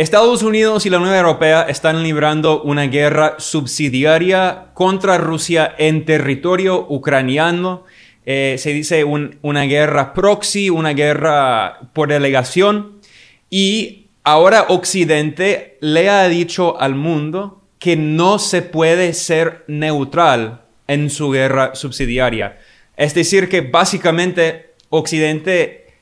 Estados Unidos y la Unión Europea están librando una guerra subsidiaria contra Rusia en territorio ucraniano. Eh, se dice una guerra proxy, una guerra por delegación. Y ahora Occidente le ha dicho al mundo que no se puede ser neutral en su guerra subsidiaria. Es decir, que básicamente Occidente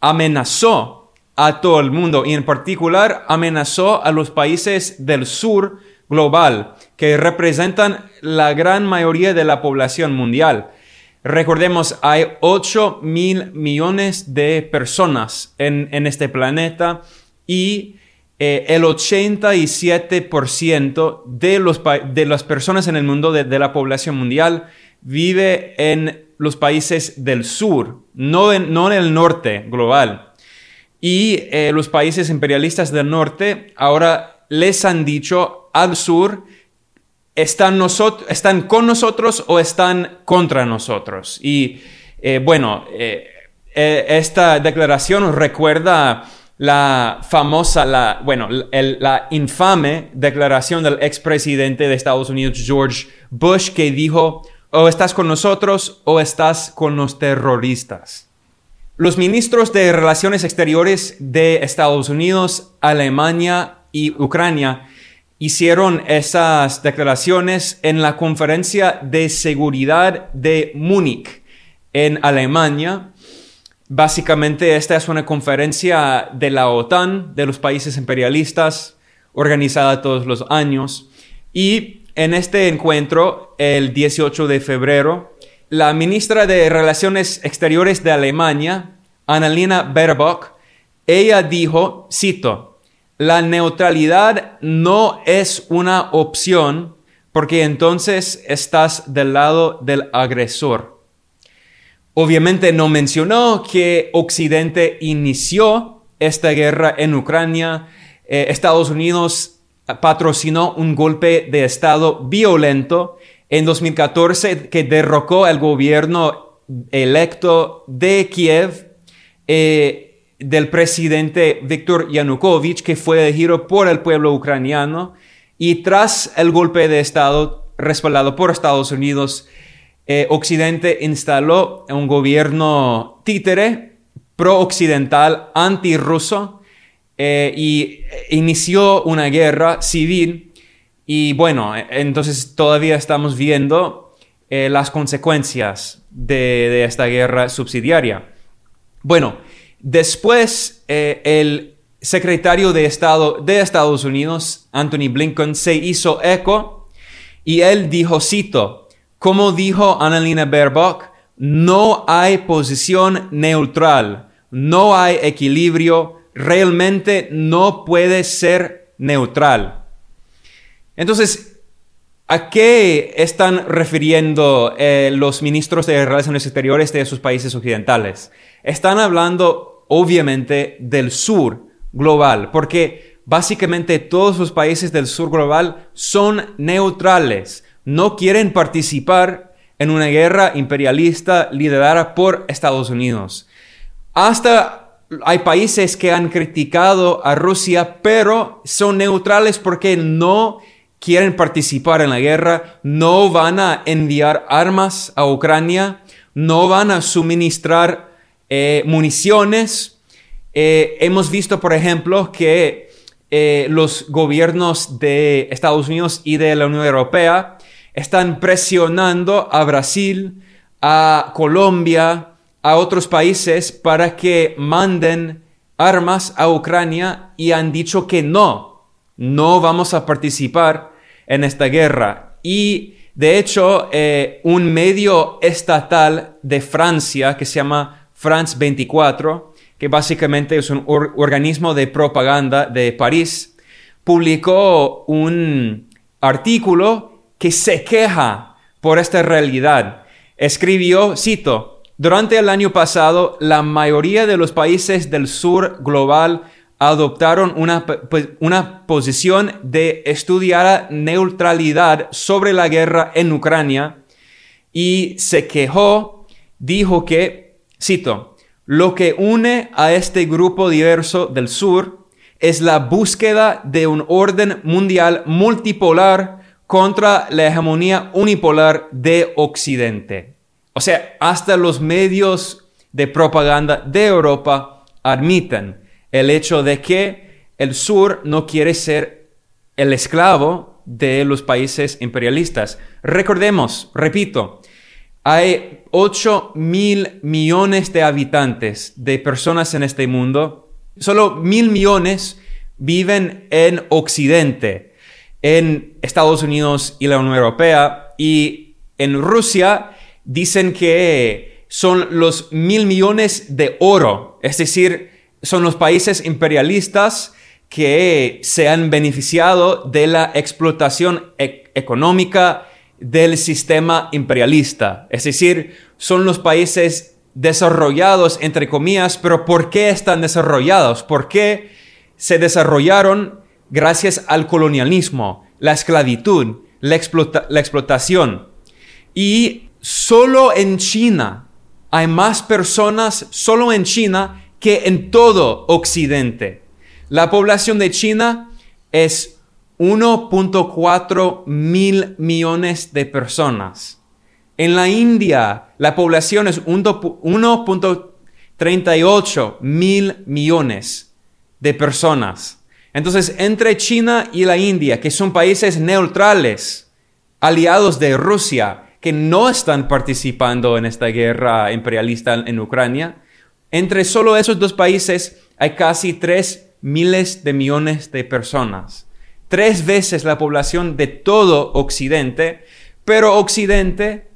amenazó a todo el mundo y en particular amenazó a los países del sur global que representan la gran mayoría de la población mundial. Recordemos, hay 8 mil millones de personas en, este planeta y eh, el 87% de, los, de las personas en el mundo, de, la población mundial, vive en los países del sur, no no en el norte global. Y eh, los países imperialistas del norte ahora les han dicho al sur, ¿están, están con nosotros o están contra nosotros? Y eh, bueno, eh, esta declaración recuerda la famosa, la, bueno, la infame declaración del expresidente de Estados Unidos, George Bush, que dijo, o estás con nosotros o estás con los terroristas. Los ministros de Relaciones Exteriores de Estados Unidos, Alemania y Ucrania hicieron esas declaraciones en la conferencia de seguridad de Múnich en Alemania. Básicamente esta es una conferencia de la OTAN, de los países imperialistas, organizada todos los años. Y en este encuentro, el 18 de febrero, la ministra de Relaciones Exteriores de Alemania, Annalena Baerbock, ella dijo, cito, la neutralidad no es una opción porque entonces estás del lado del agresor. Obviamente no mencionó que Occidente inició esta guerra en Ucrania. Eh, Estados Unidos patrocinó un golpe de Estado violento en 2014 que derrocó al gobierno electo de Kiev eh, del presidente Viktor Yanukovych, que fue elegido por el pueblo ucraniano, y tras el golpe de Estado respaldado por Estados Unidos, eh, Occidente instaló un gobierno títere pro-occidental, anti-ruso, eh, y inició una guerra civil y bueno, entonces todavía estamos viendo eh, las consecuencias de, esta guerra subsidiaria. Bueno, después eh, el secretario de Estado de Estados Unidos, Anthony Blinken, se hizo eco y él dijo, cito, como dijo Annalena Baerbock, no hay posición neutral, no hay equilibrio, realmente no puede ser neutral. Entonces, ¿a qué están refiriendo eh, los ministros de Relaciones Exteriores de esos países occidentales? Están hablando, obviamente, del sur global, porque básicamente todos los países del sur global son neutrales, no quieren participar en una guerra imperialista liderada por Estados Unidos. Hasta hay países que han criticado a Rusia, pero son neutrales porque no quieren participar en la guerra, no van a enviar armas a Ucrania, no van a suministrar eh, municiones. Eh, hemos visto, por ejemplo, que eh, los gobiernos de Estados Unidos y de la Unión Europea están presionando a Brasil, a Colombia, a otros países para que manden armas a Ucrania y han dicho que no, no vamos a participar en esta guerra. Y de hecho, eh, un medio estatal de Francia que se llama France 24, que básicamente es un organismo de propaganda de París, publicó un artículo que se queja por esta realidad. Escribió, cito, durante el año pasado, la mayoría de los países del sur global adoptaron una, pues, una posición de estudiar neutralidad sobre la guerra en Ucrania y se quejó, dijo que, cito, lo que une a este grupo diverso del sur es la búsqueda de un orden mundial multipolar contra la hegemonía unipolar de Occidente. O sea, hasta los medios de propaganda de Europa admiten el hecho de que el sur no quiere ser el esclavo de los países imperialistas. Recordemos, repito, hay 8 mil millones de habitantes, de personas en este mundo. Solo mil millones viven en Occidente, en Estados Unidos y la Unión Europea. Y en Rusia dicen que son los mil millones de oro, es decir, son los países imperialistas que se han beneficiado de la explotación e-, económica del sistema imperialista. Es decir, son los países desarrollados, entre comillas, pero ¿por qué están desarrollados? ¿Por qué se desarrollaron gracias al colonialismo, la esclavitud, la, la explotación? Y solo en China hay más personas, solo en China, que en todo Occidente. La población de China es 1.4 mil millones de personas. En la India, la población es 1.38 mil millones de personas. Entonces, entre China y la India, que son países neutrales, aliados de Rusia, que no están participando en esta guerra imperialista en Ucrania, entre solo esos dos países hay casi 3 miles de millones de personas tres veces la población de todo Occidente, pero Occidente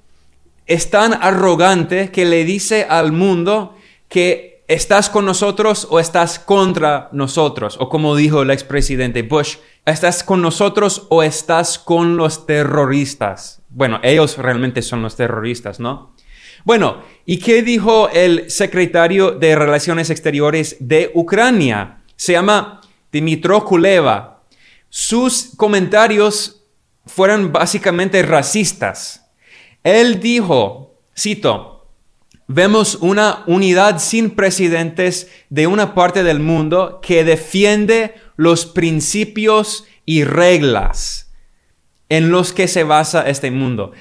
es tan arrogante que le dice al mundo que estás con nosotros o estás contra nosotros, o como dijo el expresidente Bush, estás con nosotros o estás con los terroristas. Bueno, ellos realmente son los terroristas, ¿no? Bueno, ¿y qué dijo el secretario de Relaciones Exteriores de Ucrania? Se llama Dimitro Kuleva sus comentarios fueron básicamente racistas. Él dijo, cito, vemos una unidad sin precedentes de una parte del mundo que defiende los principios y reglas en los que se basa este mundo.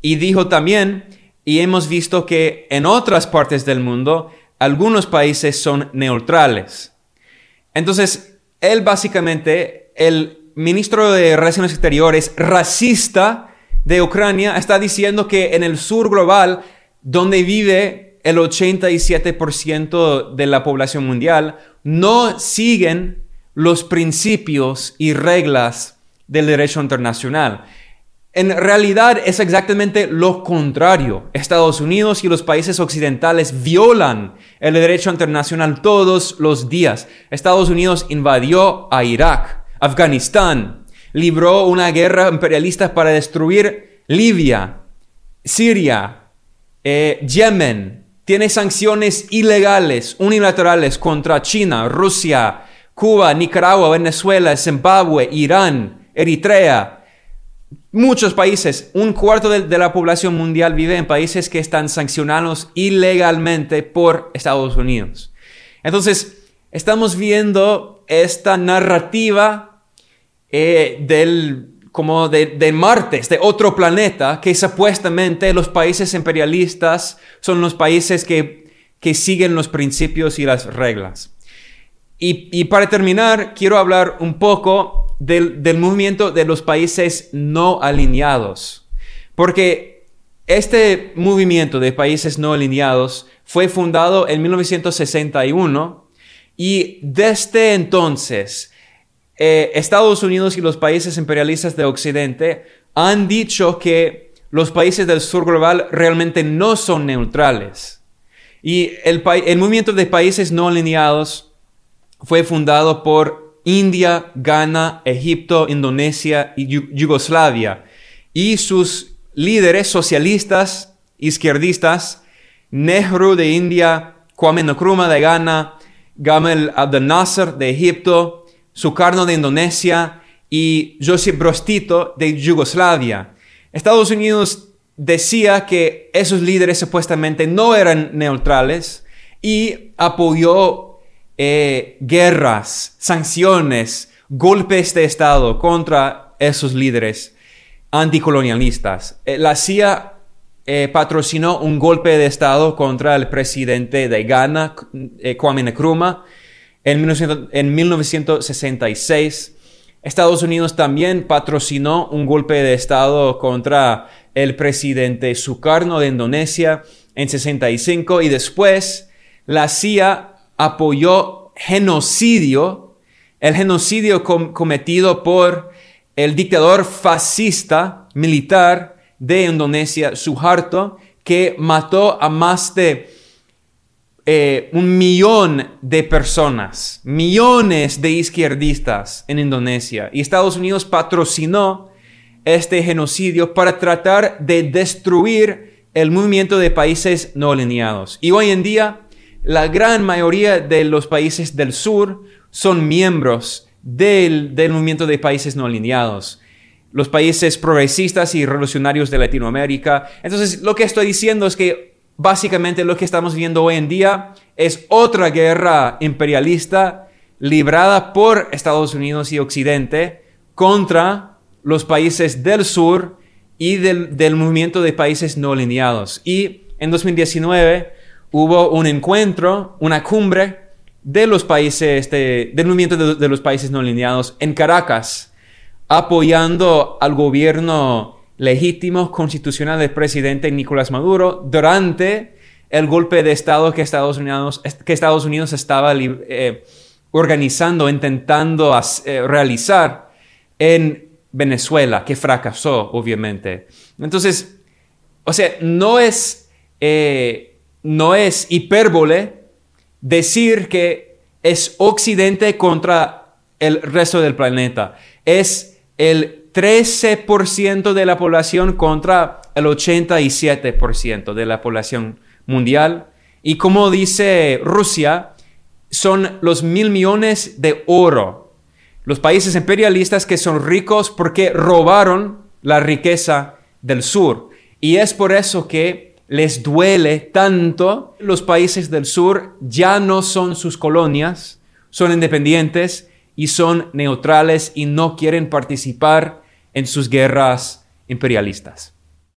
Y dijo también, y hemos visto que en otras partes del mundo, algunos países son neutrales. Entonces, él básicamente el ministro de Relaciones Exteriores racista de Ucrania está diciendo que en el sur global, donde vive el 87% de la población mundial, no siguen los principios y reglas del derecho internacional. En realidad es exactamente lo contrario. Estados Unidos y los países occidentales violan el derecho internacional todos los días. Estados Unidos invadió a Irak Afganistán, libró una guerra imperialista para destruir Libia, Siria, eh, Yemen, tiene sanciones ilegales, unilaterales contra China, Rusia, Cuba, Nicaragua, Venezuela, Zimbabue, Irán, Eritrea. Muchos países, un cuarto de, la población mundial vive en países que están sancionados ilegalmente por Estados Unidos. Entonces, estamos viendo esta narrativa eh, del, como de, de Marte, de otro planeta, que supuestamente los países imperialistas son los países que, que siguen los principios y las reglas. Y para terminar, quiero hablar un poco del, movimiento de los países no alineados. Porque este movimiento de países no alineados fue fundado en 1961 y desde entonces eh, Estados Unidos y los países imperialistas de Occidente han dicho que los países del sur global realmente no son neutrales. Y el, movimiento de países no alineados fue fundado por India, Ghana, Egipto, Indonesia y Yugoslavia. Y sus líderes socialistas, izquierdistas, Nehru de India, Kwame Nkrumah de Ghana, Gamal Abdel Nasser de Egipto, Sukarno de Indonesia y Josip Broz de Yugoslavia. Estados Unidos decía que esos líderes supuestamente no eran neutrales y apoyó eh, guerras, sanciones, golpes de Estado contra esos líderes anticolonialistas. Eh, la CIA eh, patrocinó un golpe de Estado contra el presidente de Ghana, Kwame Nkrumah, en, en 1966. Estados Unidos también patrocinó un golpe de Estado contra el presidente Sukarno de Indonesia en 65 y después la CIA apoyó genocidio, el genocidio cometido por el dictador fascista militar de Indonesia, Suharto, que mató a más de eh, un millón de personas, millones de izquierdistas en Indonesia. Y Estados Unidos patrocinó este genocidio para tratar de destruir el movimiento de países no alineados. Y hoy en día, la gran mayoría de los países del sur son miembros del, del movimiento de países no alineados los países progresistas y revolucionarios de Latinoamérica. Entonces, lo que estoy diciendo es que básicamente lo que estamos viendo hoy en día es otra guerra imperialista librada por Estados Unidos y Occidente contra los países del sur y del, movimiento de países no alineados. Y en 2019 hubo un encuentro, una cumbre de los países, del movimiento de, de, los países no alineados en Caracas, apoyando al gobierno legítimo constitucional del presidente Nicolás Maduro durante el golpe de Estado que Estados Unidos, que Estados Unidos estaba eh, organizando, intentando eh, realizar en Venezuela, que fracasó, obviamente. Entonces, o sea, no es, eh, no es hipérbole decir que es Occidente contra el resto del planeta. Es el 13% de la población contra el 87% de la población mundial. Y como dice Rusia, son los mil millones de oro los países imperialistas que son ricos porque robaron la riqueza del sur. Y es por eso que les duele tanto. Los países del sur ya no son sus colonias, son independientes y son neutrales y no quieren participar en sus guerras imperialistas.